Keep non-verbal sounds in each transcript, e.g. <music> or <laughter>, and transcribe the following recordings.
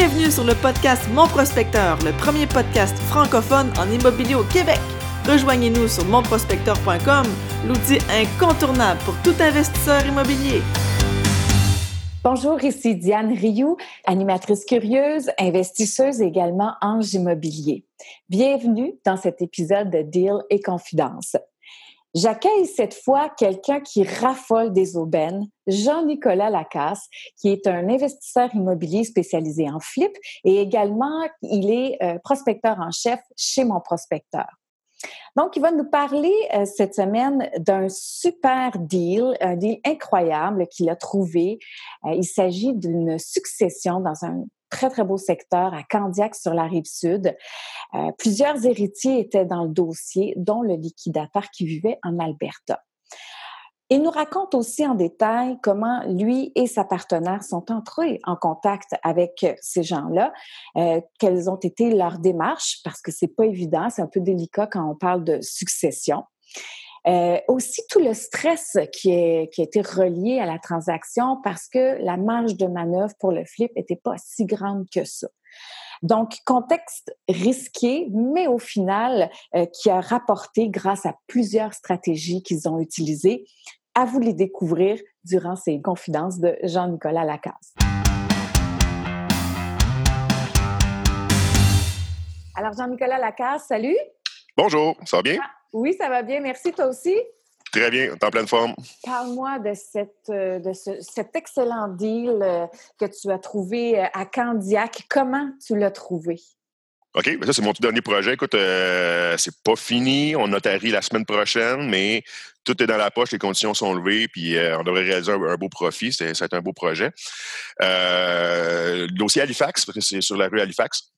Bienvenue sur le podcast Mon Prospecteur, le premier podcast francophone en immobilier au Québec. Rejoignez-nous sur monprospecteur.com, l'outil incontournable pour tout investisseur immobilier. Bonjour, ici Diane Rioux, animatrice curieuse, investisseuse également Ange Immobilier. Bienvenue dans cet épisode de Deal et Confidence. J'accueille cette fois quelqu'un qui raffole des aubaines, Jean-Nicolas Lacasse, qui est un investisseur immobilier spécialisé en flip et également il est euh, prospecteur en chef chez mon prospecteur. Donc, il va nous parler euh, cette semaine d'un super deal, un deal incroyable qu'il a trouvé. Euh, il s'agit d'une succession dans un très, très beau secteur à Candiac sur la rive sud. Euh, plusieurs héritiers étaient dans le dossier, dont le liquidateur qui vivait en Alberta. Il nous raconte aussi en détail comment lui et sa partenaire sont entrés en contact avec ces gens-là, euh, quelles ont été leurs démarches, parce que c'est pas évident, c'est un peu délicat quand on parle de succession. Euh, aussi tout le stress qui, est, qui a été relié à la transaction parce que la marge de manœuvre pour le flip n'était pas si grande que ça. Donc, contexte risqué, mais au final, euh, qui a rapporté grâce à plusieurs stratégies qu'ils ont utilisées. À vous les découvrir durant ces confidences de Jean-Nicolas Lacasse. Alors, Jean-Nicolas Lacasse, salut. Bonjour, ça va bien? Oui, ça va bien. Merci, toi aussi. Très bien, en pleine forme. Parle-moi de, cette, euh, cet excellent deal euh, que tu as trouvé euh, à Candiac. Comment tu l'as trouvé? OK, ben ça, c'est mon tout dernier projet. Écoute, c'est pas fini. On notarie la semaine prochaine, mais tout est dans la poche, les conditions sont levées, puis on devrait réaliser un, beau profit. C'est, ça un beau projet. le dossier Halifax, parce que c'est sur la rue Halifax.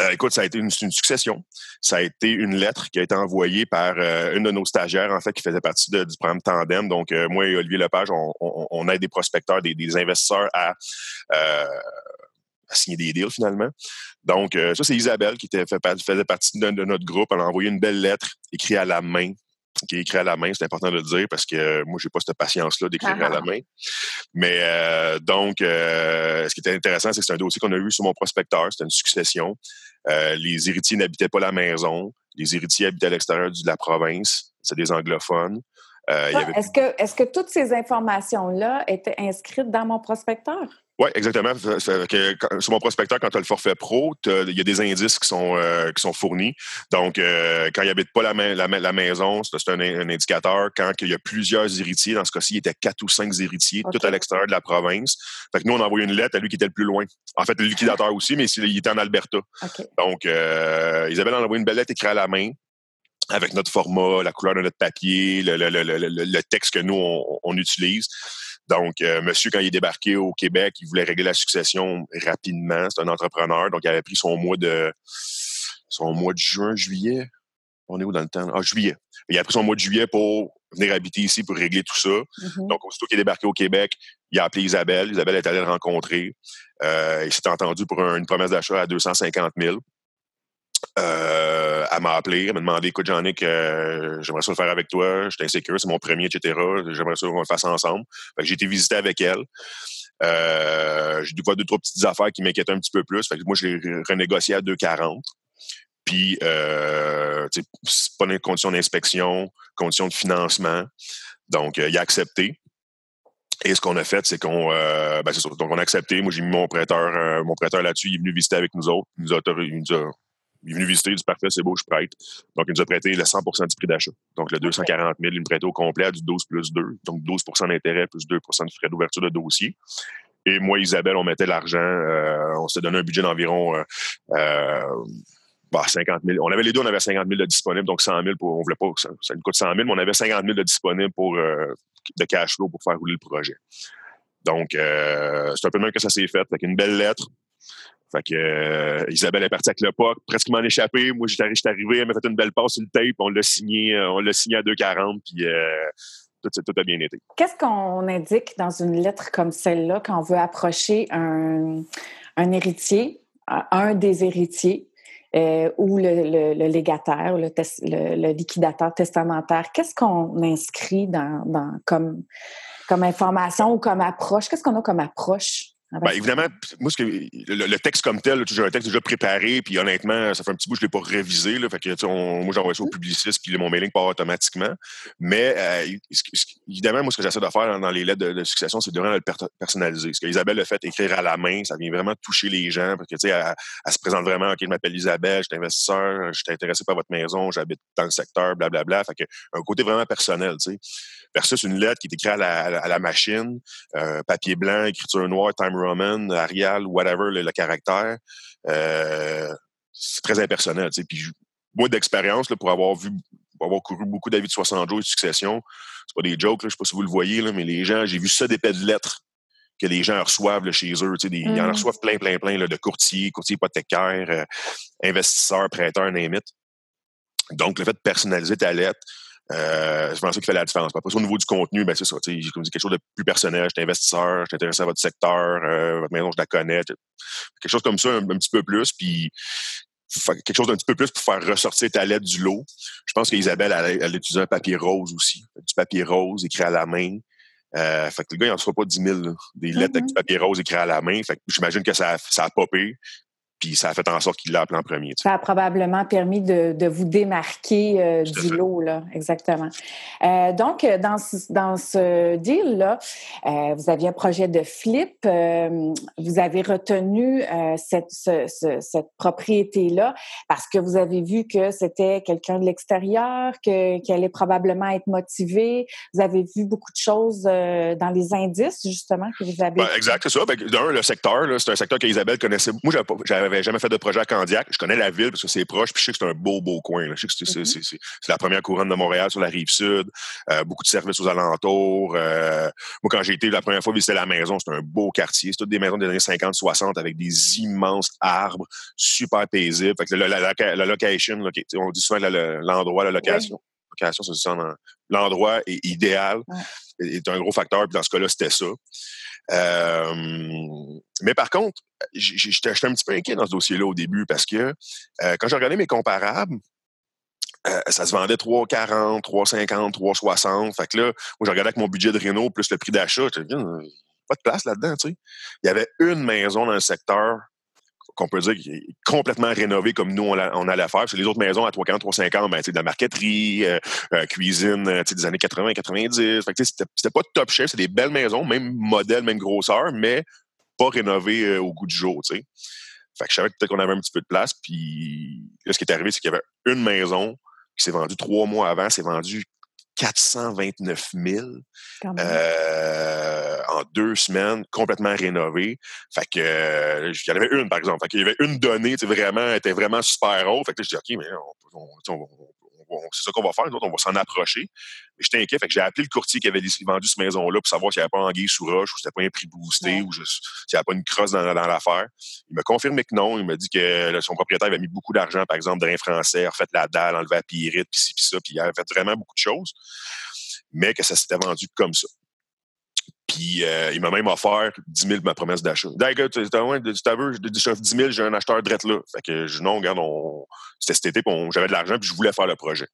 Euh, écoute, ça a été une, succession. Ça a été une lettre qui a été envoyée par euh, une de nos stagiaires, en fait, qui faisait partie du programme Tandem. Donc, euh, moi et Olivier Lepage, on, aide des prospecteurs, des, investisseurs à, signer des deals, finalement. Donc, ça, c'est Isabelle qui était, faisait partie de, notre groupe. Elle a envoyé une belle lettre écrite à la main qui est écrit à la main, c'est important de le dire parce que moi, moi, j'ai pas cette patience-là d'écrire à la ah. main. Mais donc, ce qui était intéressant, c'est que c'est un dossier qu'on a eu sur mon prospecteur, c'était une succession. Euh, les héritiers n'habitaient pas la maison. Les héritiers habitaient à l'extérieur de la province. C'est des anglophones. Euh, est-ce que, est que toutes ces informations-là étaient inscrites dans mon prospecteur? Oui, exactement. sur mon prospecteur, quand tu as le forfait pro, il y a des indices qui sont, euh, qui sont fournis. Donc, euh, quand il n'habite pas la, la, maison, c'est un, indicateur. Quand il y a plusieurs héritiers, dans ce cas-ci, il était quatre ou cinq héritiers, tout à l'extérieur de la province. Fait que nous, on a envoyé une lettre à lui qui était le plus loin. En fait, le liquidateur aussi, mais il était en Alberta. Donc, euh, Isabelle a envoyé une belle lettre écrite à la main avec notre format, la couleur de notre papier, le, le, le, le texte que nous, on, on utilise. Donc, euh, monsieur, quand il est débarqué au Québec, il voulait régler la succession rapidement. C'est un entrepreneur, donc il avait pris son mois de son mois de juin, juillet. On est où dans le temps? Ah, juillet. Il a pris son mois de juillet pour venir habiter ici pour régler tout ça. Mm-hmm. Donc, aussitôt qu'il est débarqué au Québec, il a appelé Isabelle. Isabelle est allée le rencontrer. Euh, il s'est entendu pour une promesse d'achat à 250 000. Euh, elle m'a appelé, elle m'a demandé Écoute, Jean-Nic, euh, j'aimerais ça le faire avec toi, je suis insécure, c'est mon premier, etc. J'aimerais ça qu'on le fasse ensemble. j'ai été visiter avec elle. Euh, j'ai voir deux, trois petites affaires qui m'inquiétaient un petit peu plus. Moi, je l'ai renégocié à 2,40. Puis, euh, c'est pas une condition d'inspection, condition de financement. Donc, il a accepté. Et ce qu'on a fait, c'est qu'on ben, Donc, on a accepté. Moi, j'ai mis mon prêteur, mon prêteur là-dessus. Il est venu visiter avec nous autres. Il nous a, il il est venu visiter, il dit parfait, c'est beau, je prête. Donc, il nous a prêté le 100% du prix d'achat. Donc, le 240 000, il nous prêtait au complet à du 12 plus 2. Donc, 12% d'intérêt plus 2% de frais d'ouverture de dossier. Et moi, Isabelle, on mettait l'argent. Euh, on s'est donné un budget d'environ euh, euh bah, 50 000. On avait les deux, on avait 50 000 de disponible, donc 100 000 pour, on voulait pas que ça, ça nous coûte 100 000, mais on avait 50 000 de disponible pour, euh, de cash flow pour faire rouler le projet. Donc, euh, c'est un peu même que ça s'est fait. Avec une belle lettre, fait que euh, Isabelle est partie avec le POC, presque m'en échappé. Moi, j'étais arrivé, elle m'a fait une belle passe sur le tape, on l'a signé, euh, on l'a signé à 2,40, puis euh, tout, tout, a bien été. Qu'est-ce qu'on indique dans une lettre comme celle-là quand on veut approcher un, héritier, un des héritiers, ou le, légataire, le, le, liquidateur testamentaire? Qu'est-ce qu'on inscrit dans, comme, comme information ou comme approche? Qu'est-ce qu'on a comme approche? Ben, ben, évidemment, moi, ce que, le, texte comme tel, j'ai un texte déjà préparé, puis honnêtement, ça fait un petit bout que je ne l'ai pas révisé. Là, fait que, on, moi, j'envoie ça au publiciste, puis mon mailing part automatiquement. Mais euh, évidemment, moi, ce que j'essaie de faire dans les lettres de, succession, c'est de vraiment le personnaliser. Ce qu'Isabelle a fait, écrire à la main, ça vient vraiment toucher les gens, parce que, tu sais, elle, se présente vraiment, OK, je m'appelle Isabelle, je suis investisseur, je suis intéressé par votre maison, j'habite dans le secteur, blablabla. Fait que, un côté vraiment personnel, tu sais. Versus une lettre qui est écrite à la, à la machine, euh, papier blanc, écriture noire, time Roman, Arial, whatever, le, caractère, euh, c'est très impersonnel. Puis moi, d'expérience, pour avoir vu avoir couru beaucoup d'avis de 60 jours et de succession, c'est pas des jokes, là, je sais pas si vous le voyez, là, mais les gens, j'ai vu ça des de lettres que les gens reçoivent chez eux. Des, Ils en mmh. reçoivent plein, plein, plein de courtiers, courtiers hypothécaires, euh, investisseurs, prêteurs, name Donc, le fait de personnaliser ta lettre, euh, je pense ça qui fait la différence. Après, au niveau du contenu, ben, c'est ça. J'ai quelque chose de plus personnel. Je suis investisseur, je suis intéressé à votre secteur, euh, votre maison, je la connais. Quelque chose comme ça, un, petit peu plus. Puis quelque chose d'un petit peu plus pour faire ressortir ta lettre du lot. Je pense qu'Isabelle, elle, elle utilisé un papier rose aussi. Du papier rose écrit à la main. Euh, fait que le gars, il n'en reçoit pas 10 000, des lettres avec du papier rose écrit à la main. Fait que j'imagine que ça, ça a popé. Puis ça a fait en sorte qu'il l'a appelé en premier. Ça a probablement permis de, de vous démarquer euh, du lot, là, exactement. Euh, donc, dans ce, dans ce deal-là, euh, vous aviez un projet de flip. Euh, vous avez retenu euh, cette, ce, cette propriété-là parce que vous avez vu que c'était quelqu'un de l'extérieur, que, qui allait probablement être motivé. Vous avez vu beaucoup de choses dans les indices, justement, que vous avez. Ben, exact, c'est ça. Ben, D'un, le secteur, c'est un secteur qu'Isabelle connaissait. Moi, j'avais j'avais jamais fait de projet à Candiac. Je connais la ville parce que c'est proche, puis je sais que c'est un beau, beau coin. Je sais que mm-hmm. c'est la première couronne de Montréal sur la rive sud. Euh, beaucoup de services aux alentours. Euh, moi, quand j'ai été la première fois visiter la maison, c'était un beau quartier. C'est toutes des maisons des années 50-60 avec des immenses arbres, super paisibles. Fait que la, la, location, on dit souvent l'endroit, la, location. Location, ça, l'endroit est idéal. Est un gros facteur. Puis dans ce cas-là, c'était ça. Euh, mais par contre, j'étais un petit peu inquiet dans ce dossier-là au début parce que euh, quand j'ai regardé mes comparables, euh, ça se vendait 3,40, 3,50, 3,60. Fait que là, moi, j'ai regardé avec mon budget de Renault plus le prix d'achat. Pas de place là-dedans, tu sais. Il y avait une maison dans le secteur qu'on peut dire qui est complètement rénové comme nous, on, allait faire. Parce les autres maisons à 340, 350, ben, de la marqueterie, euh, euh, cuisine euh, des années 80, 90. Fait c'était pas top chef, c'est des belles maisons, même modèle, même grosseur, mais pas rénovées au goût du jour. Fait que je savais peut-être qu'on avait un petit peu de place. Puis là, ce qui est arrivé, c'est qu'il y avait une maison qui s'est vendue trois mois avant, s'est vendue 429 000 euh, en deux semaines, complètement rénové. Fait que euh, il y en avait une, par exemple. Fait qu'il y avait une donnée, vraiment, était vraiment super haute. Fait que là, je dis, OK, mais on, on, c'est ça qu'on va faire, nous on va s'en approcher. Mais j'étais inquiet, fait que j'ai appelé le courtier qui avait vendu cette maison-là pour savoir s'il n'y avait pas anguille sous roche ou s'il n'y avait pas un prix boosté ou s'il n'y avait pas une crosse dans, l'affaire. Il m'a confirmé que non. Il m'a dit que son propriétaire avait mis beaucoup d'argent, par exemple, drain français, a refait la dalle, enlevé la pyrite, puis ci, puis ça, puis il avait fait vraiment beaucoup de choses. Mais que ça s'était vendu comme ça. Puis euh, il m'a même offert 10 000 ma promesse d'achat. D'accord, tu veux, je 10 000, j'ai un acheteur direct là. Fait que je, non, regarde, c'était cet été, j'avais de l'argent, puis je voulais faire le projet.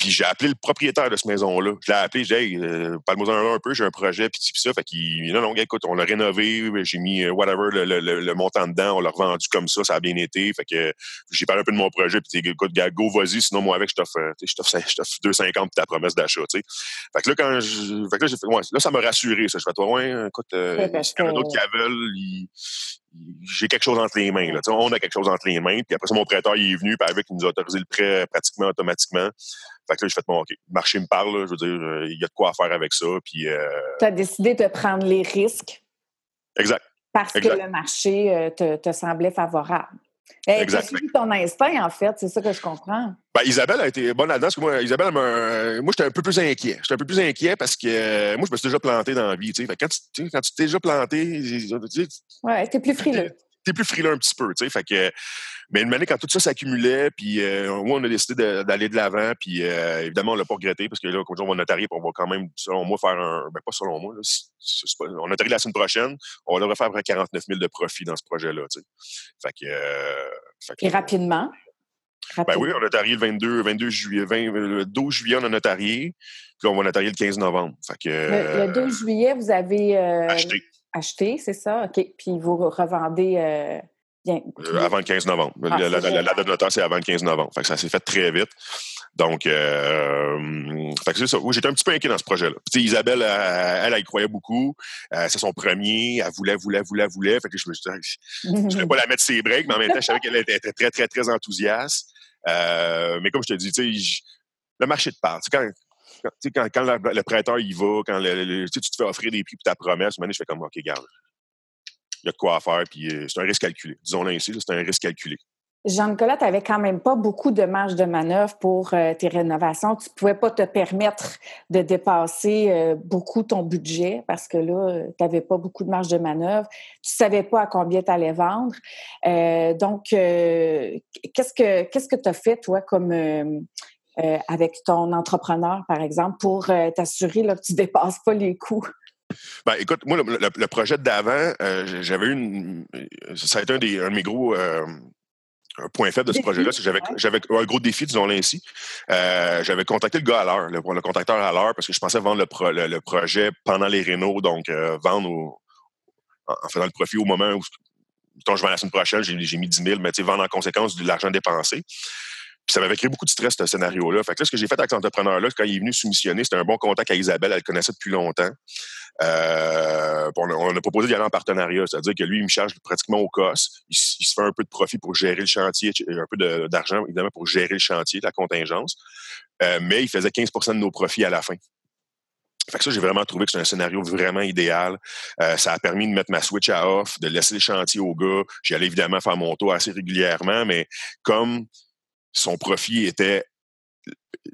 Puis j'ai appelé le propriétaire de cette maison-là. Je l'ai appelé, j'ai dit, hey, euh, parle-moi un, peu, j'ai un projet, puis, ça. Fait qu'il, non, non, écoute, on l'a rénové, j'ai mis euh, whatever le, montant dedans, on l'a revendu comme ça, ça a bien été. Fait que j'ai parlé un peu de mon projet, puis écoute, go, vas-y, sinon moi avec, je t'offre, je t'offre, je t'offre 2,50 pour ta promesse d'achat, tu sais. Fait que là, quand je, fait que là, j'ai fait, ouais, là, ça m'a rassuré, ça. Je fais, toi, ouais, écoute, euh, si y en a d'autres qui veulent, j'ai quelque chose entre les mains. Là. On a quelque chose entre les mains. Puis après ça, mon prêteur il est venu, puis avec, il nous a autorisé le prêt pratiquement automatiquement. Fait que là, j'ai fait, bon, OK, le marché me parle, je veux dire, euh, il y a de quoi faire avec ça. Puis. Euh, tu as décidé de prendre les risques. Exact. Parce que le marché euh, te, te semblait favorable. Eh, tu ton instinct, en fait, c'est ça que je comprends. Ben, Isabelle a été bonne là-dedans, parce que moi, Isabelle, moi, j'étais un peu plus inquiet. J'étais un peu plus inquiet parce que moi, je me suis déjà planté dans la vie. Fait quand tu quand tu t'es déjà planté, tu ouais, t'es plus frileux. T'es plus frileux un petit peu, tu sais. Fait que, mais une année, quand tout ça s'accumulait, puis euh, on a décidé d'aller de l'avant, puis euh, évidemment, on l'a pas regretté, parce que là, comme on va notarier, on va quand même, selon moi, faire un. Ben, pas selon moi, là, on notarie la semaine prochaine, on va faire à peu près 49 000 de profit dans ce projet-là, tu sais. Fait que. Euh, fait que, Et rapidement? Ben oui, on a le 22, 22 juillet, 20, le 12 juillet, on a notarié. Puis on va notarier le 15 novembre. le, 12 juillet, vous avez acheté. Acheté, c'est ça? OK. Puis vous revendez bien. avant le 15 novembre. Ah, la, date de notaire, c'est avant le 15 novembre. Fait que ça s'est fait très vite. Donc, euh, c'est ça. Oui, j'étais un petit peu inquiet dans ce projet-là. Isabelle, elle, elle, y croyait beaucoup. Euh, c'est son premier. Elle voulait, voulait, voulait, voulait. Fait que je me je ne voulais pas la mettre ses breaks, mais en même temps, je savais qu'elle était très, très, très enthousiaste. Euh, mais comme je te dis, le marché de part. Quand, quand, le, prêteur y va, quand tu te fais offrir des prix pour ta promesse, je fais comme, OK, garde. Il y a de quoi faire, puis c'est un risque calculé. Disons-le ainsi, c'est un risque calculé. Jean-Nicolas, tu n'avais quand même pas beaucoup de marge de manœuvre pour euh, tes rénovations. Tu ne pouvais pas te permettre de dépasser euh, beaucoup ton budget parce que là, euh, tu n'avais pas beaucoup de marge de manœuvre. Tu ne savais pas à combien tu allais vendre. donc, qu'est-ce que qu'est-ce que tu as fait, toi, comme avec ton entrepreneur, par exemple, pour t'assurer que tu ne dépasses pas les coûts? Ben, écoute, moi, le, projet d'avant, j'avais une. Ça a été un, des, un de mes gros un point faible de ce projet-là, c'est que j'avais, un gros défi, disons-le ainsi. Euh, j'avais contacté le gars à l'heure, le, le contacteur à l'heure, parce que je pensais vendre le, projet pendant les rénaux, donc euh, vendre en faisant le profit au moment où quand je vends la semaine prochaine, j'ai, mis 10 000, mais vendre en conséquence de l'argent dépensé. Ça m'avait créé beaucoup de stress, ce scénario-là. Fait que là, ce que j'ai fait avec cet entrepreneur-là, quand il est venu soumissionner, c'était un bon contact à Isabelle, elle le connaissait depuis longtemps. Euh, on, a, proposé d'y aller en partenariat, c'est-à-dire que lui, il me charge pratiquement au COS. Il, se fait un peu de profit pour gérer le chantier, un peu d'argent, évidemment, pour gérer le chantier, la contingence. Euh, mais il faisait 15% de nos profits à la fin. Fait que ça, j'ai vraiment trouvé que c'est un scénario vraiment idéal. Euh, ça a permis de mettre ma switch à off, de laisser le chantier au gars. J'allais évidemment faire mon tour assez régulièrement, mais comme son profit était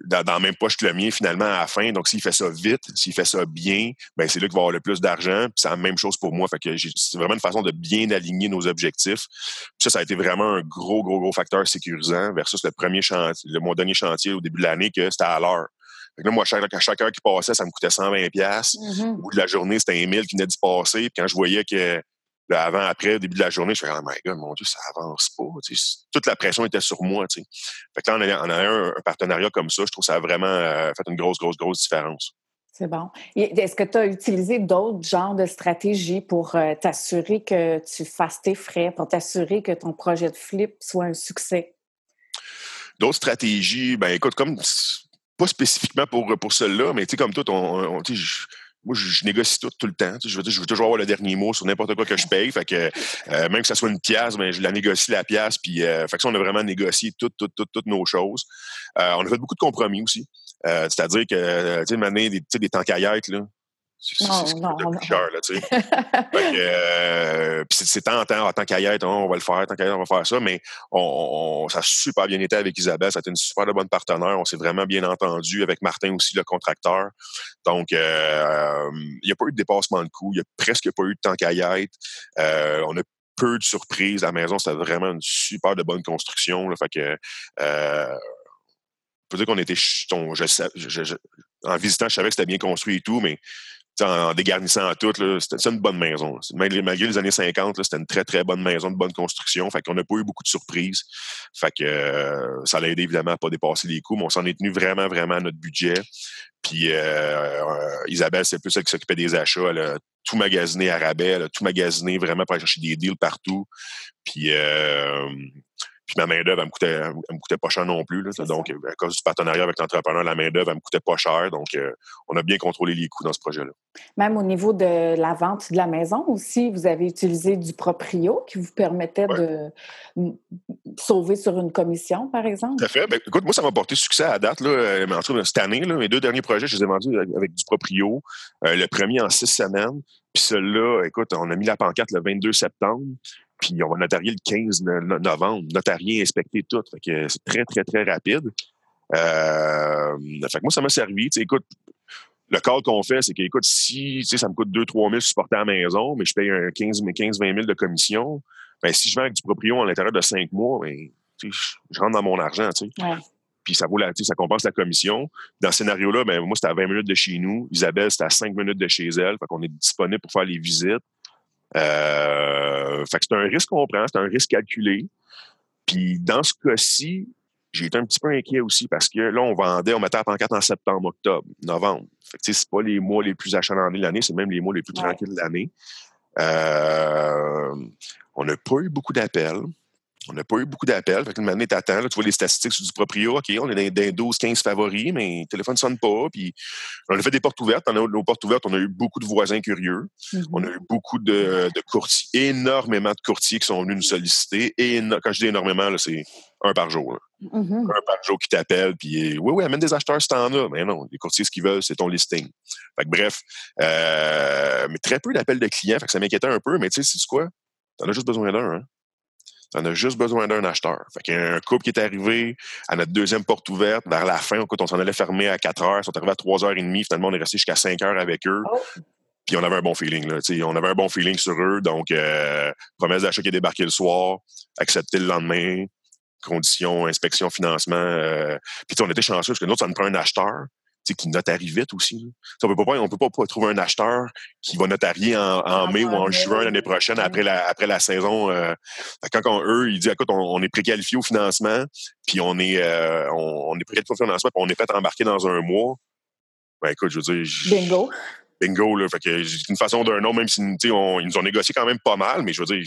dans, dans, la même poche que le mien finalement à la fin. Donc, s'il fait ça vite, s'il fait ça bien, ben c'est là qu'il va avoir le plus d'argent. c'est la même chose pour moi. Fait que c'est vraiment une façon de bien aligner nos objectifs. ça, ça a été vraiment un gros, gros, gros facteur sécurisant versus le premier chantier, le, mon dernier chantier au début de l'année que c'était à l'heure. Là, moi, chaque, chaque heure qui passait, ça me coûtait 120 pièces. Mm-hmm. Au bout de la journée, c'était un 1000 qui venait d'y passer. Puis quand je voyais que avant, après, au début de la journée, je fais, oh my God, mon Dieu, ça avance pas. Toute la pression était sur moi. Fait que là, on a, un, partenariat comme ça. Je trouve que ça a vraiment euh, fait une grosse, grosse, grosse différence. C'est bon. Est-ce que tu as utilisé d'autres genres de stratégies pour euh, t'assurer que tu fasses tes frais, pour t'assurer que ton projet de flip soit un succès? D'autres stratégies, ben écoute, comme pas spécifiquement pour, pour celle-là, mais tu sais, comme tout, on, on moi, je, négocie tout, tout le temps. Je veux, je veux toujours avoir le dernier mot sur n'importe quoi que je paye. Fait que <laughs> euh, même que ça soit une pièce, ben, je la négocie la pièce. Puis, euh, fait que ça, on a vraiment négocié toutes, toutes, toutes, toutes nos choses. Euh, on a fait beaucoup de compromis aussi. C'est-à-dire que, tu sais, des, des temps là, c'est cher, là, tu sais. <laughs> euh, c'est tentant, en tant qu'ailleurs, on va le faire, tant qu'ailleurs, on va faire ça, mais on, ça a super bien été avec Isabelle, ça a été une super bonne partenaire, on s'est vraiment bien entendu avec Martin aussi, le contracteur. Donc, euh, il n'y a pas eu de dépassement de coûts, il n'y a presque pas eu de temps qu'ailleurs. Euh, on a peu de surprises la maison, c'était vraiment une super de bonne construction, là, fait que... Euh, peut dire qu'on était en visitant, je savais que c'était bien construit et tout, mais en dégarnissant tout, c'était une bonne maison. Malgré, les années 50, c'était une très, très bonne maison de bonne construction. Fait qu'on n'a pas eu beaucoup de surprises. Fait que euh, ça l'a aidé évidemment à pas dépasser les coûts, mais on s'en est tenu vraiment, vraiment à notre budget. Puis euh, euh, Isabelle, c'est plus elle qui s'occupait des achats. Elle a tout magasiné à rabais, elle a tout magasiné vraiment pour aller chercher des deals partout. Puis puis ma main-d'œuvre, elle me coûtait, me coûtait pas cher non plus. donc, à cause du partenariat avec l'entrepreneur, la main-d'œuvre, elle me coûtait pas cher. Donc, euh, on a bien contrôlé les coûts dans ce projet-là. Même au niveau de la vente de la maison aussi, vous avez utilisé du proprio qui vous permettait de sauver sur une commission, par exemple? Tout à fait. Ben, écoute, moi, ça m'a porté succès à date. Là, euh, en tout cas, cette année, là, mes deux derniers projets, je les ai vendus avec du proprio. Euh, le premier en six semaines. Puis celui-là, écoute, on a mis la pancarte le 22 septembre. Puis on va notarier le 15 novembre, notarier, inspecter tout. Fait que c'est très, très, très rapide. Euh, fait que moi, ça m'a servi. écoute, le call qu'on fait, c'est que, écoute, si ça me coûte 2-3 000 supporter à la maison, mais je paye un 15-20 000 de commission, ben, si je vends avec du proprio à l'intérieur de 5 mois, ben, je rentre dans mon argent. Ouais. Puis ça vaut la, ça compense la commission. Dans ce scénario-là, ben, moi, c'était à 20 minutes de chez nous. Isabelle, c'était à 5 minutes de chez elle. Fait qu'on est disponible pour faire les visites. Euh, fait que c'est un risque qu'on prend, c'est un risque calculé. Puis dans ce cas-ci, j'ai été un petit peu inquiet aussi parce que là, on vendait, on mettait la pancarte en septembre, octobre, novembre. Fait que, c'est pas les mois les plus achalandés de l'année, c'est même les mois les plus tranquilles de l'année. Euh, on n'a pas eu beaucoup d'appels. On n'a pas eu beaucoup d'appels. Fait qu'une année, t'attends, tu vois les statistiques sur du proprio. OK, on est dans, les 12-15 favoris, mais le téléphone ne sonne pas. Puis on a fait des portes ouvertes. Dans nos portes ouvertes, on a eu beaucoup de voisins curieux. On a eu beaucoup de, courtiers, énormément de courtiers qui sont venus nous solliciter. Et quand je dis énormément, c'est un par jour. Un par jour qui t'appelle, puis oui, oui, amène des acheteurs si t'en as. Mais non, les courtiers, ce qu'ils veulent, c'est ton listing. Fait que, bref, euh, mais très peu d'appels de clients, fait que ça m'inquiétait un peu, mais tu sais, c'est quoi? T'en as juste besoin d'un, hein? On a juste besoin d'un acheteur. Fait qu'il y a un couple qui est arrivé à notre deuxième porte ouverte vers la fin. Écoute, on s'en allait fermer à 4 heures. Ils sont arrivés à 3 heures et demie. Finalement, on est resté jusqu'à 5 heures avec eux. Oh. Puis on avait un bon feeling. Là, on avait un bon feeling sur eux. Donc, euh, promesse d'achat qui est débarqué le soir, accepté le lendemain, conditions, inspection, financement. Euh, puis on était chanceux parce que nous, ça nous prend un acheteur qui notarie vite aussi. On peut pas, on peut pas, trouver un acheteur qui va notarier en, ah, mai ou en juin l'année prochaine après la, après la saison. Euh, quand eux, ils disent écoute, on, est préqualifié au financement, puis on est euh, on, est préqualifié au financement, puis on est fait embarquer dans un mois. Ben écoute, je veux dire. Bingo. Bingo, là. Fait que d'une façon d'un autre, même si ils nous ont négocié quand même pas mal, mais je veux dire.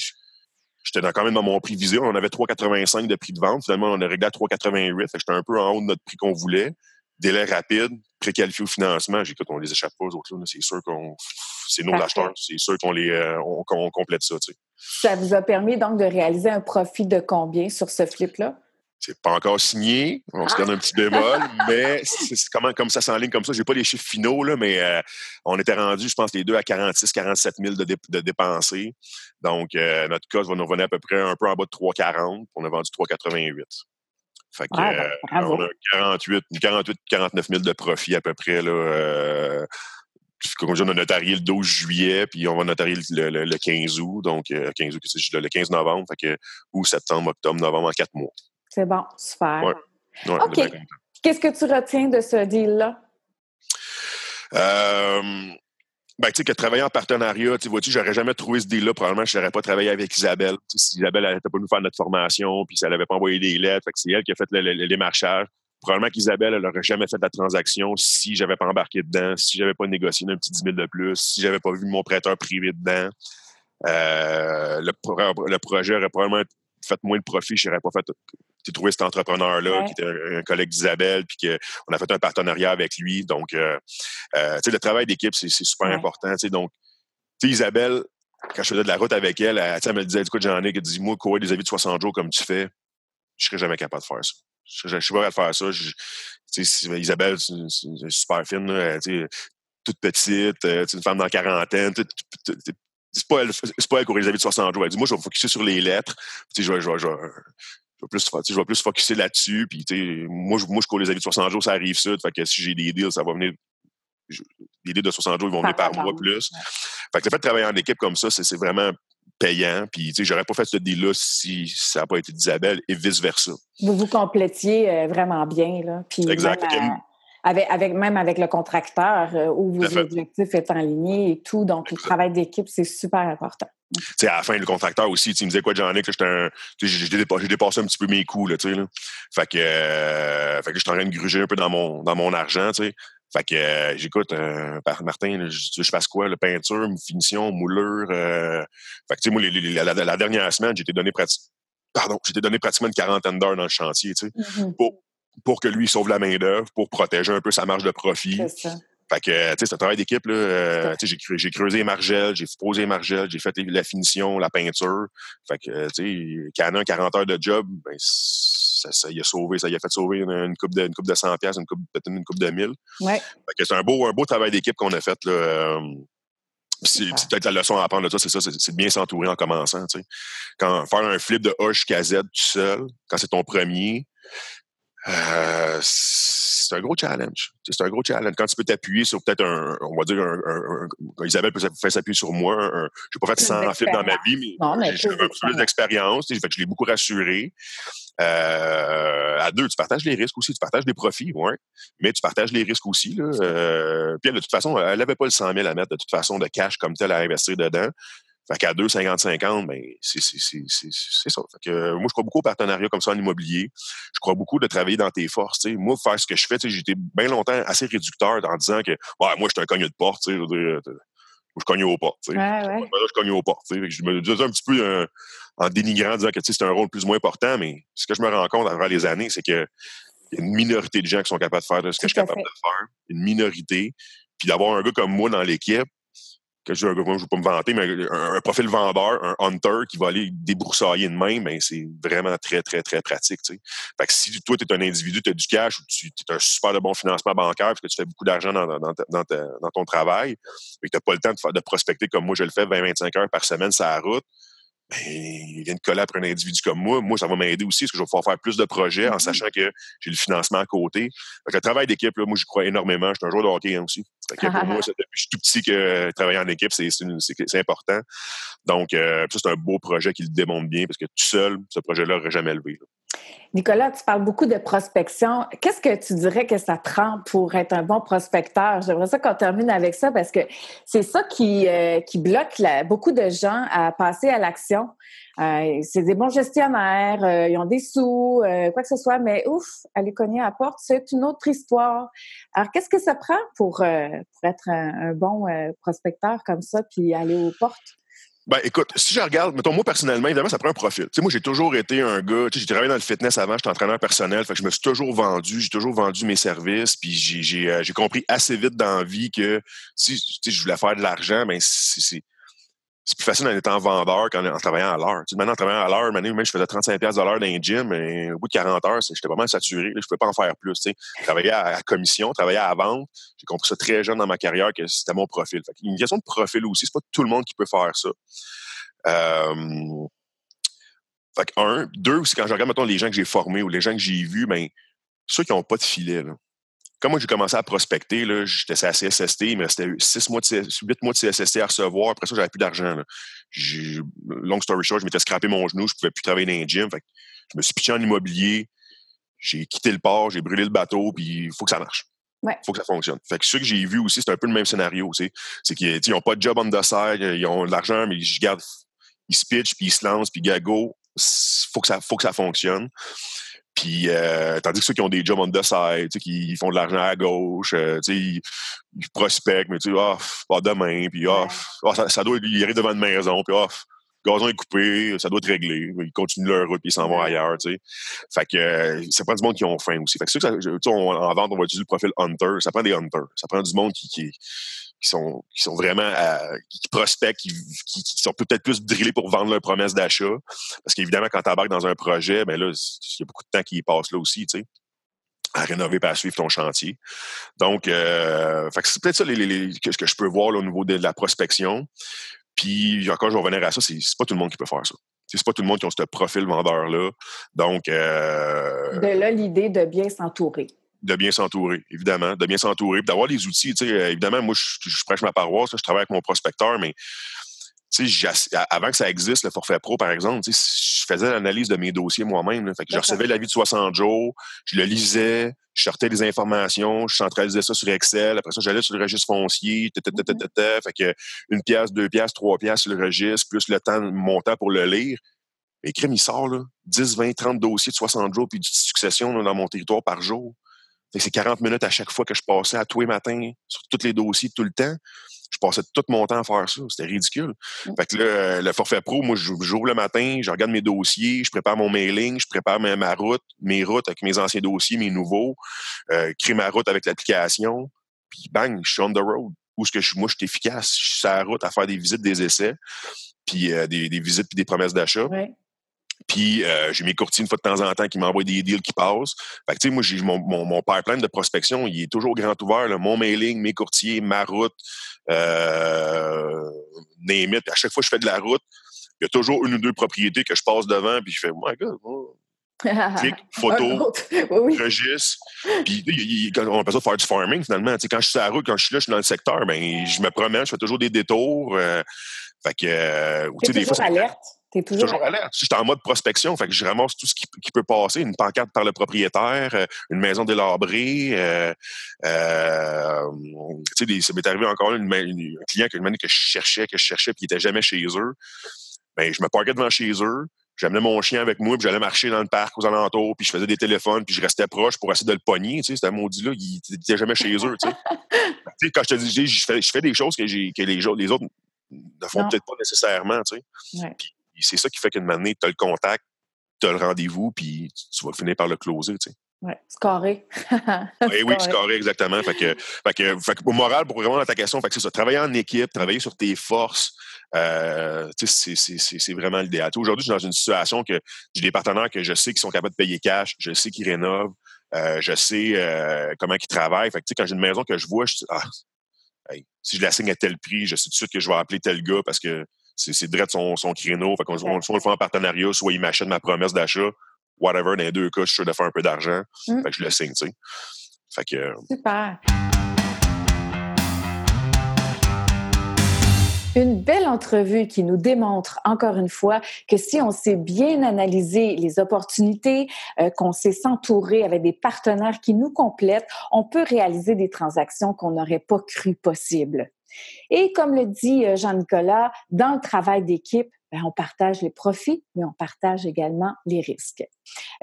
J'étais quand même dans mon prix visé. On avait 3,85 de prix de vente. Finalement, on a réglé à 3,88. J'étais un peu en haut de notre prix qu'on voulait délai rapide, préqualifié au financement. J'ai on les échappe pas aux autres. C'est sûr qu'on. C'est nos acheteurs. C'est sûr qu'on les euh, on, complète ça. Ça vous a permis donc de réaliser un profit de combien sur ce flip-là? C'est pas encore signé, on se donne un petit bémol, <laughs> mais c'est comment comme ça s'enligne comme ça. J'ai pas les chiffres finaux, là, mais euh, on était rendu, je pense, les deux à 46, 47 000 de, de dépensés. Donc, euh, notre cost va nous revenir à peu près un peu en bas de 3,40. On a vendu 3,88. Fait que, ben, euh, on a 48, 48, 49 000 de profit à peu près. Là, euh, comme je dis, on a notarié le 12 juillet, puis on va notarier le, 15 août, donc euh, 15 août, le 15 novembre, fait que, ou septembre, octobre, novembre, en quatre mois. C'est bon, super. OK. Qu'est-ce que tu retiens de ce deal-là? Euh, ben, tu sais, que travailler en partenariat, tu vois-tu, j'aurais jamais trouvé ce deal-là. Probablement, je n'aurais pas travaillé avec Isabelle. si Isabelle n'était pas nous faire notre formation, puis si elle n'avait pas envoyé des lettres, fait que c'est elle qui a fait le, démarchage. Probablement qu'Isabelle, elle n'aurait jamais fait la transaction si j'avais pas embarqué dedans, si j'avais pas négocié un petit 10 000 de plus, si j'avais pas vu mon prêteur privé dedans. Euh, le, le, projet aurait probablement fait moins de profit, je n'aurais pas fait j'ai trouvé cet entrepreneur-là qui était un, collègue d'Isabelle, puis qu'on a fait un partenariat avec lui. Donc, euh, euh, le travail d'équipe, c'est super important. Donc, Isabelle, quand je faisais de la route avec elle, elle, me disait, écoute, Jean-Nic, dis moi, courir des avis de 60 jours comme tu fais, je serais jamais capable de faire ça. Je ne suis pas capable de faire ça. Isabelle, c'est super fine, toute petite, euh, une femme dans la quarantaine, c'est pas elle, c'est pas elle courir des avis de 60 jours. Elle dit, moi, je vais me focuser sur les lettres. je, je, je, je vais plus, je vais plus focuser là-dessus. Puis, moi, je, moi, je cours les avis de 60 jours, ça arrive ça. Fait que si j'ai des deals, ça va venir. les deals de 60 jours, ils vont venir par mois plus. Fait que le fait de travailler en équipe comme ça, c'est vraiment payant. Puis, tu sais, j'aurais pas fait ce deal-là si ça n'a pas été d'Isabelle et vice-versa. Vous vous complétiez euh, vraiment bien, là. Puis exact. avec, avec, même avec le contracteur, euh, où vos objectifs sont en ligne et tout. Donc, le travail d'équipe, c'est super important sais, à la fin, le contracteur aussi, il me disait quoi, Jean-Nic, j'ai dépassé un petit peu mes coûts, là, tu sais, là. Fait que, euh, fait que j'étais en train de gruger un peu dans mon, dans mon argent, tu sais. Fait que, euh, j'écoute, euh, Martin, je, je fasse quoi, la peinture, finition, moulure. Euh, fait que, tu sais, moi, la, dernière semaine, été donné pratiquement, pardon, j'ai donné pratiquement une quarantaine d'heures dans le chantier, tu sais, mm-hmm. pour, pour que lui sauve la main-d'œuvre, pour protéger un peu sa marge de profit. Ça. Fait que, tu sais, c'est un travail d'équipe, là. Euh, j'ai, j'ai creusé les margelles, j'ai posé les margelles, j'ai fait la finition, la peinture. Fait que, tu sais, Canon, 40 heures de job, ben, ça, ça y a sauvé, ça y a fait sauver une, coupe de, une coupe de 100 pièces, une coupe, peut-être une coupe de 1000. Ouais. Fait que c'est un beau, un beau travail d'équipe qu'on a fait, là. Euh, c'est, peut-être la leçon à apprendre de ça, c'est ça, c'est, de bien s'entourer en commençant, tu sais. Quand faire un flip de A jusqu'à Z tout seul, quand c'est ton premier, euh, c'est un gros challenge. C'est un gros challenge. Quand tu peux t'appuyer sur peut-être un, on va dire, un, Isabelle peut faire s'appuyer sur moi. Je n'ai pas fait 100 flips dans ma vie, mais, j'ai un peu plus d'expérience. je l'ai beaucoup rassuré. Euh, à deux, tu partages les risques aussi. Tu partages les profits, ouais, mais tu partages les risques aussi. Là. Euh, puis elle, de toute façon, elle n'avait pas le 100 000 à mettre de toute façon de cash comme tel à investir dedans. Fait qu'à 2, 50, 50, ben, c'est ça. Fait que, moi, je crois beaucoup au partenariat comme ça en immobilier. Je crois beaucoup de travailler dans tes forces. sais. Moi, faire ce que je fais, j'étais bien longtemps assez réducteur en disant que ouais, moi, je suis un cogne de porte. Je, je cogne aux portes. Ouais, ouais. je cogne aux portes. Je me disais un petit peu euh, en dénigrant, disant que c'est un rôle plus ou moins important, mais ce que je me rends compte à travers les années, c'est que y a une minorité de gens qui sont capables de faire ce que je suis capable de faire. Une minorité. Puis d'avoir un gars comme moi dans l'équipe, je ne veux pas me vanter, mais un, profil vendeur, un hunter qui va aller débroussailler une main, ben c'est vraiment très, très, très pratique. Fait que si toi, tu es un individu, tu as du cash ou tu as un super de bon financement bancaire parce que tu fais beaucoup d'argent dans, dans, ton travail, et que tu n'as pas le temps de, de prospecter comme moi je le fais 20-25 heures par semaine sur la route, ben, il vient de coller après un individu comme moi. Moi, ça va m'aider aussi parce que je vais pouvoir faire plus de projets en mm-hmm. sachant que j'ai le financement à côté. le travail d'équipe, moi, j'y crois énormément. Je suis un joueur de hockey hein, aussi. pour moi, <laughs> depuis que je suis tout petit que travailler en équipe, c'est important. Donc, euh, ça, c'est un beau projet qui le démontre bien parce que tout seul, ce projet-là n'aurait jamais levé. Nicolas, tu parles beaucoup de prospection. Qu'est-ce que tu dirais que ça prend pour être un bon prospecteur? J'aimerais ça qu'on termine avec ça parce que c'est ça qui, euh, bloque beaucoup de gens à passer à l'action. Euh, c'est des bons gestionnaires, euh, ils ont des sous, quoi que ce soit, mais ouf, aller cogner à la porte, c'est une autre histoire. Alors, qu'est-ce que ça prend pour, pour être un, un bon prospecteur comme ça puis aller aux portes? Ben, écoute, si je regarde, mettons, moi, personnellement, évidemment, ça prend un profil. Tu sais, moi, j'ai toujours été un gars, tu sais, j'ai travaillé dans le fitness avant, j'étais entraîneur personnel, fait que je me suis toujours vendu, j'ai toujours vendu mes services, puis j'ai, euh, compris assez vite dans la vie que si, je voulais faire de l'argent, ben, c'est, c'est plus facile en étant vendeur qu'en en travaillant à l'heure. Tu sais, maintenant, en travaillant à l'heure, je faisais 35$ de l'heure dans un gym, mais au bout de 40 heures, j'étais vraiment saturé. je ne pouvais pas en faire plus. Tu sais. Travailler à, à, commission, travailler à vente. J'ai compris ça très jeune dans ma carrière que c'était mon profil. Fait une question de profil aussi. C'est pas tout le monde qui peut faire ça. Euh, fait que un. Deux, c'est quand je regarde, mettons, les gens que j'ai formés ou les gens que j'ai vus, ben, ceux qui n'ont pas de filet. Là comme moi, j'ai commencé à prospecter, j'étais à CSST, il me restait 6 mois de 8 mois de CSST à recevoir. Après ça, j'avais plus d'argent. Long story short, je m'étais scrappé mon genou, je pouvais plus travailler dans un gym. Fait je me suis pitché en immobilier, j'ai quitté le port, j'ai brûlé le bateau, puis il faut que ça marche. Il faut que ça fonctionne. Fait que ceux que j'ai vus aussi, c'est un peu le même scénario. C'est qu'ils n'ont pas de job on the side, ils ont de l'argent, mais ils, gardent, ils se pitchent, puis ils se lancent, puis gago. Faut que ça, faut que ça fonctionne. Puis, euh, tandis que ceux qui ont des jobs on the side, qui font de l'argent à gauche, euh, ils, ils, prospectent, mais tu sais, oh, oh, demain, puis oh, ça, doit, ils arrivent devant une maison, puis le gazon est coupé, ça doit être réglé. Ils continuent leur route, puis ils s'en vont ailleurs, tu sais. Fait que euh, ça prend du monde qui ont faim aussi. Fait que ceux que en vente, on va utiliser le profil hunter. Ça prend des hunters. Ça prend du monde qui, qui qui sont, qui sont vraiment à, qui prospectent, qui, sont peut-être plus drillés pour vendre leur promesse d'achat. Parce qu'évidemment, quand tu embarques dans un projet, ben là, il y a beaucoup de temps qui passe là aussi, tu sais à rénover et à suivre ton chantier. Donc, euh, c'est peut-être ça les, les, que, je peux voir au niveau de, la prospection. Puis, encore, je vais revenir à ça, c'est pas tout le monde qui peut faire ça. C'est pas tout le monde qui a ce profil vendeur-là. Donc. Euh, de là, l'idée de bien s'entourer de bien s'entourer, évidemment, de bien s'entourer, d'avoir les outils. Tu sais, euh, évidemment, moi, je, je prêche ma paroisse, je travaille avec mon prospecteur, mais tu sais, avant que ça existe, le forfait pro, par exemple, tu sais, je faisais l'analyse de mes dossiers moi-même. Fait que je recevais l'avis de 60 jours, je le lisais, je sortais des informations, je centralisais ça sur Excel. Après ça, j'allais sur le registre foncier, mm-hmm. fait que une pièce, deux pièces, trois pièces sur le registre, plus le temps montant pour le lire. Et crime, il sort là, 10, 20, 30 dossiers de 60 jours, puis de succession dans mon territoire par jour. C'est 40 minutes à chaque fois que je passais à tous les matins sur tous les dossiers tout le temps. Je passais tout mon temps à faire ça. C'était ridicule. Mmh. Fait que là, le forfait pro, moi, j'ouvre le matin, je regarde mes dossiers, je prépare mon mailing, je prépare ma, route, mes routes avec mes anciens dossiers, mes nouveaux, euh, crée ma route avec l'application, puis bang, je suis on the road. Où ce que je, moi, je suis efficace. Je suis sur la route à faire des visites, des essais, puis euh, des, visites puis des promesses d'achat. Puis euh, j'ai mes courtiers une fois de temps en temps qui m'envoient des deals qui passent. Fait que tu sais, moi, j'ai mon, mon, pipeline de prospection, il est toujours grand ouvert. Mon mailing, mes courtiers, ma route, euh, name À chaque fois que je fais de la route, il y a toujours une ou deux propriétés que je passe devant, puis je fais, my God, oh. clic, <laughs> photo, registre. Puis on appelle ça faire du farming finalement. sais, quand je suis sur la route, quand je suis là, je suis dans le secteur, ben je me promène, je fais toujours des détours. Euh, fait que, euh, des fois, alerte T'es toujours, toujours alerte. Je suis en mode prospection, fait que je ramasse tout ce qui, peut passer, une pancarte par le propriétaire, euh, une maison délabrée. Euh, euh, tu sais, ça m'est arrivé encore une, une, un client que, que je cherchais, que je cherchais, puis il était jamais chez eux. Ben, je me parquais devant chez eux, j'amenais mon chien avec moi, puis j'allais marcher dans le parc aux alentours, puis je faisais des téléphones, puis je restais proche pour essayer de le pogner. Tu sais, c'était maudit-là, il n'était jamais chez eux. <laughs> Tu sais. quand je te dis, je fais, je fais des choses que, que les, les autres ne font peut-être pas nécessairement. Tu sais. C'est ça qui fait qu'une année, tu as le contact, tu as le rendez-vous, puis tu vas finir par le closer. Tu sais. <laughs> Oui, scarré. oui, oui, scarré, exactement. Fait que, fait que, fait au moral, pour vraiment ta question, fait que c'est ça. Travailler en équipe, travailler sur tes forces, euh, c'est vraiment l'idéal. Aujourd'hui, je suis dans une situation que j'ai des partenaires que je sais qui sont capables de payer cash, je sais qu'ils rénovent, euh, je sais euh, comment ils travaillent. Fait que, quand j'ai une maison que je vois, je dis, ah, si je la signe à tel prix, je sais tout de suite que je vais appeler tel gars parce que c'est direct son, son créneau. Fait qu'on soit on le fait en partenariat, soit il m'achète ma promesse d'achat, whatever. Dans les deux cas, je suis sûr de faire un peu d'argent. Mmh. Fait que je le signe, tu sais. Fait que. Super. Une belle entrevue qui nous démontre encore une fois que si on sait bien analyser les opportunités, euh, qu'on sait s'entourer avec des partenaires qui nous complètent, on peut réaliser des transactions qu'on n'aurait pas cru possibles. Et comme le dit euh, Jean-Nicolas, dans le travail d'équipe, ben, on partage les profits, mais on partage également les risques.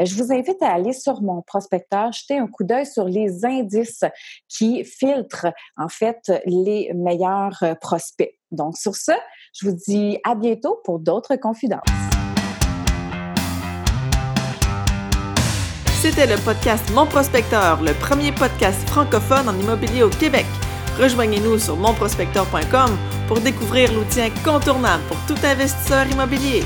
Euh, je vous invite à aller sur mon prospecteur, jeter un coup d'œil sur les indices qui filtrent en fait les meilleurs euh, prospects. Donc sur ce, je vous dis à bientôt pour d'autres confidences. C'était le podcast Mon Prospecteur, le premier podcast francophone en immobilier au Québec. Rejoignez-nous sur monprospecteur.com pour découvrir l'outil incontournable pour tout investisseur immobilier.